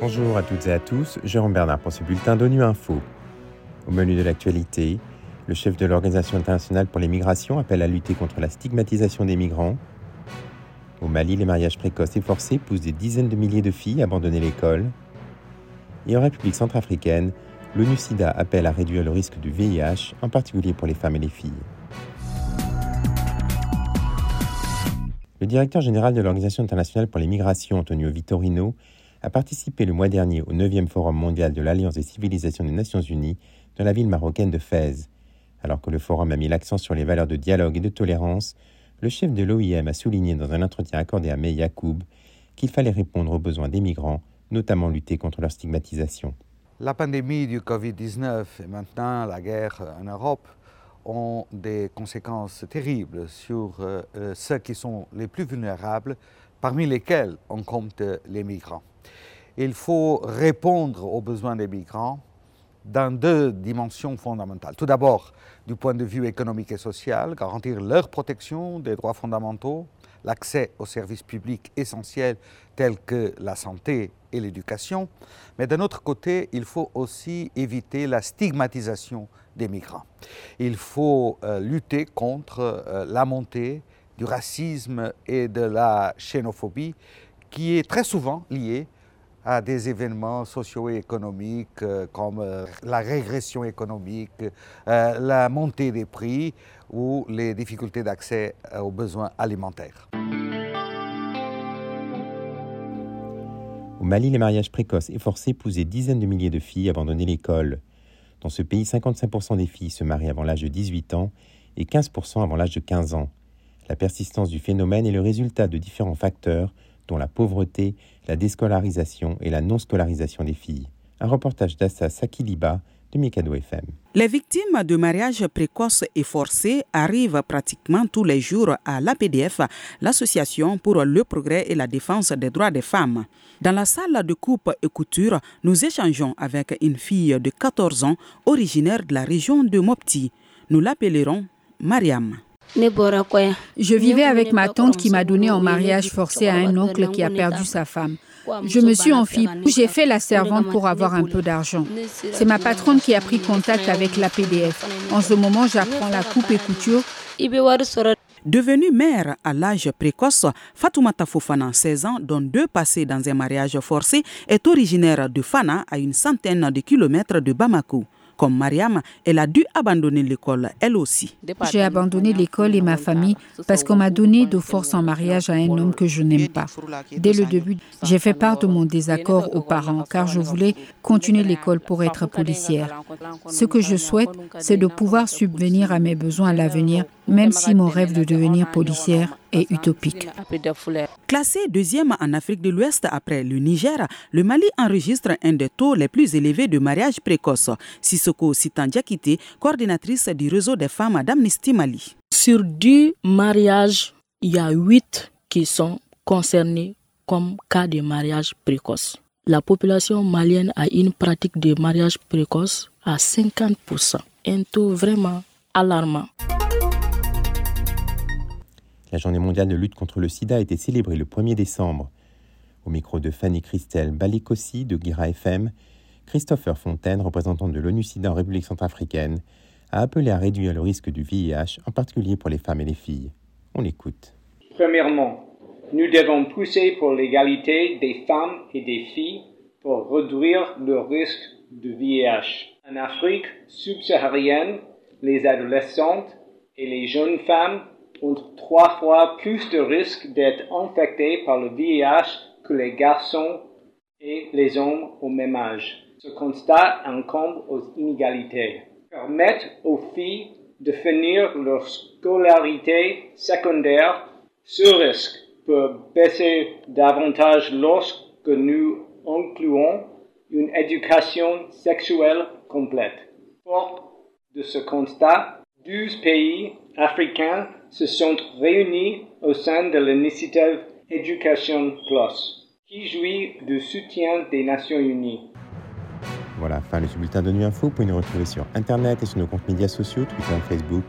Bonjour à toutes et à tous, Jérôme Bernard pour ce bulletin d'ONU Info. Au menu de l'actualité, le chef de l'Organisation internationale pour les migrations appelle à lutter contre la stigmatisation des migrants. Au Mali, les mariages précoces et forcés poussent des dizaines de milliers de filles à abandonner l'école. Et en République centrafricaine, l'ONU-SIDA appelle à réduire le risque du VIH, en particulier pour les femmes et les filles. Le directeur général de l'Organisation internationale pour les migrations, Antonio Vitorino, a participé le mois dernier au 9e Forum mondial de l'Alliance des civilisations des Nations Unies dans la ville marocaine de Fès. Alors que le forum a mis l'accent sur les valeurs de dialogue et de tolérance, le chef de l'OIM a souligné dans un entretien accordé à Mei Yacoub qu'il fallait répondre aux besoins des migrants, notamment lutter contre leur stigmatisation. La pandémie du Covid-19 et maintenant la guerre en Europe ont des conséquences terribles sur euh, euh, ceux qui sont les plus vulnérables, parmi lesquels on compte les migrants. Il faut répondre aux besoins des migrants dans deux dimensions fondamentales. Tout d'abord, du point de vue économique et social, garantir leur protection des droits fondamentaux, l'accès aux services publics essentiels tels que la santé et l'éducation. Mais d'un autre côté, il faut aussi éviter la stigmatisation des migrants. Il faut euh, lutter contre euh, la montée du racisme et de la xénophobie qui est très souvent liée à des événements socio-économiques euh, comme la régression économique, la montée des prix ou les difficultés d'accès aux besoins alimentaires. Mali, les mariages précoces et forcés poussent des dizaines de milliers de filles à abandonner l'école. Dans ce pays, 55% des filles se marient avant l'âge de 18 ans et 15% avant l'âge de 15 ans. La persistance du phénomène est le résultat de différents facteurs dont la pauvreté, la déscolarisation et la non-scolarisation des filles. Un reportage d'Assa Sakiliba Les victimes de mariages précoces et forcés arrivent pratiquement tous les jours à l'APDF, l'Association pour le progrès et la défense des droits des femmes. Dans la salle de coupe et couture, nous échangeons avec une fille de 14 ans originaire de la région de Mopti. Nous l'appellerons Mariam. Je vivais avec ma tante qui m'a donné en mariage forcé à un oncle qui a perdu sa femme. Je me suis enfuie. J'ai fait la servante pour avoir un peu d'argent. C'est ma patronne qui a pris contact avec la PDF. En ce moment, j'apprends la coupe et couture. Devenue mère à l'âge précoce, Fatoumata Fofana, 16 ans, dont deux passés dans un mariage forcé, est originaire de Fana, à une centaine de kilomètres de Bamako. Comme Mariam, elle a dû abandonner l'école, elle aussi. J'ai abandonné l'école et ma famille parce qu'on m'a donné de force en mariage à un homme que je n'aime pas. Dès le début, j'ai fait part de mon désaccord aux parents car je voulais continuer l'école pour être policière. Ce que je souhaite, c'est de pouvoir subvenir à mes besoins à l'avenir, même si mon rêve de devenir policière est utopique. Classé deuxième en Afrique de l'Ouest après le Niger, le Mali enregistre un des taux les plus élevés de mariage précoce. Sissoko Sitandiakite, coordinatrice du réseau des femmes d'Amnesty Mali. Sur 10 mariages, il y a 8 qui sont concernés comme cas de mariage précoce. La population malienne a une pratique de mariage précoce à 50%, un taux vraiment alarmant. La journée mondiale de lutte contre le sida a été célébrée le 1er décembre. Au micro de Fanny Christelle Balikossi de Gira FM, Christopher Fontaine, représentant de l'ONU SIDA en République centrafricaine, a appelé à réduire le risque du VIH, en particulier pour les femmes et les filles. On l'écoute. Premièrement, nous devons pousser pour l'égalité des femmes et des filles pour réduire le risque du VIH. En Afrique subsaharienne, les adolescentes et les jeunes femmes ont trois fois plus de risques d'être infectés par le VIH que les garçons et les hommes au même âge. Ce constat incombe aux inégalités. Permettre aux filles de finir leur scolarité secondaire, ce risque peut baisser davantage lorsque nous incluons une éducation sexuelle complète. Fort de ce constat, 12 pays africains se sont réunis au sein de l'initiative Education Plus, qui jouit du soutien des Nations Unies. Voilà, fin de ce bulletin de nuit info. Vous pouvez nous retrouver sur Internet et sur nos comptes médias sociaux, Twitter et Facebook.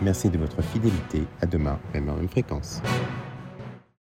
Merci de votre fidélité. À demain, même en même fréquence.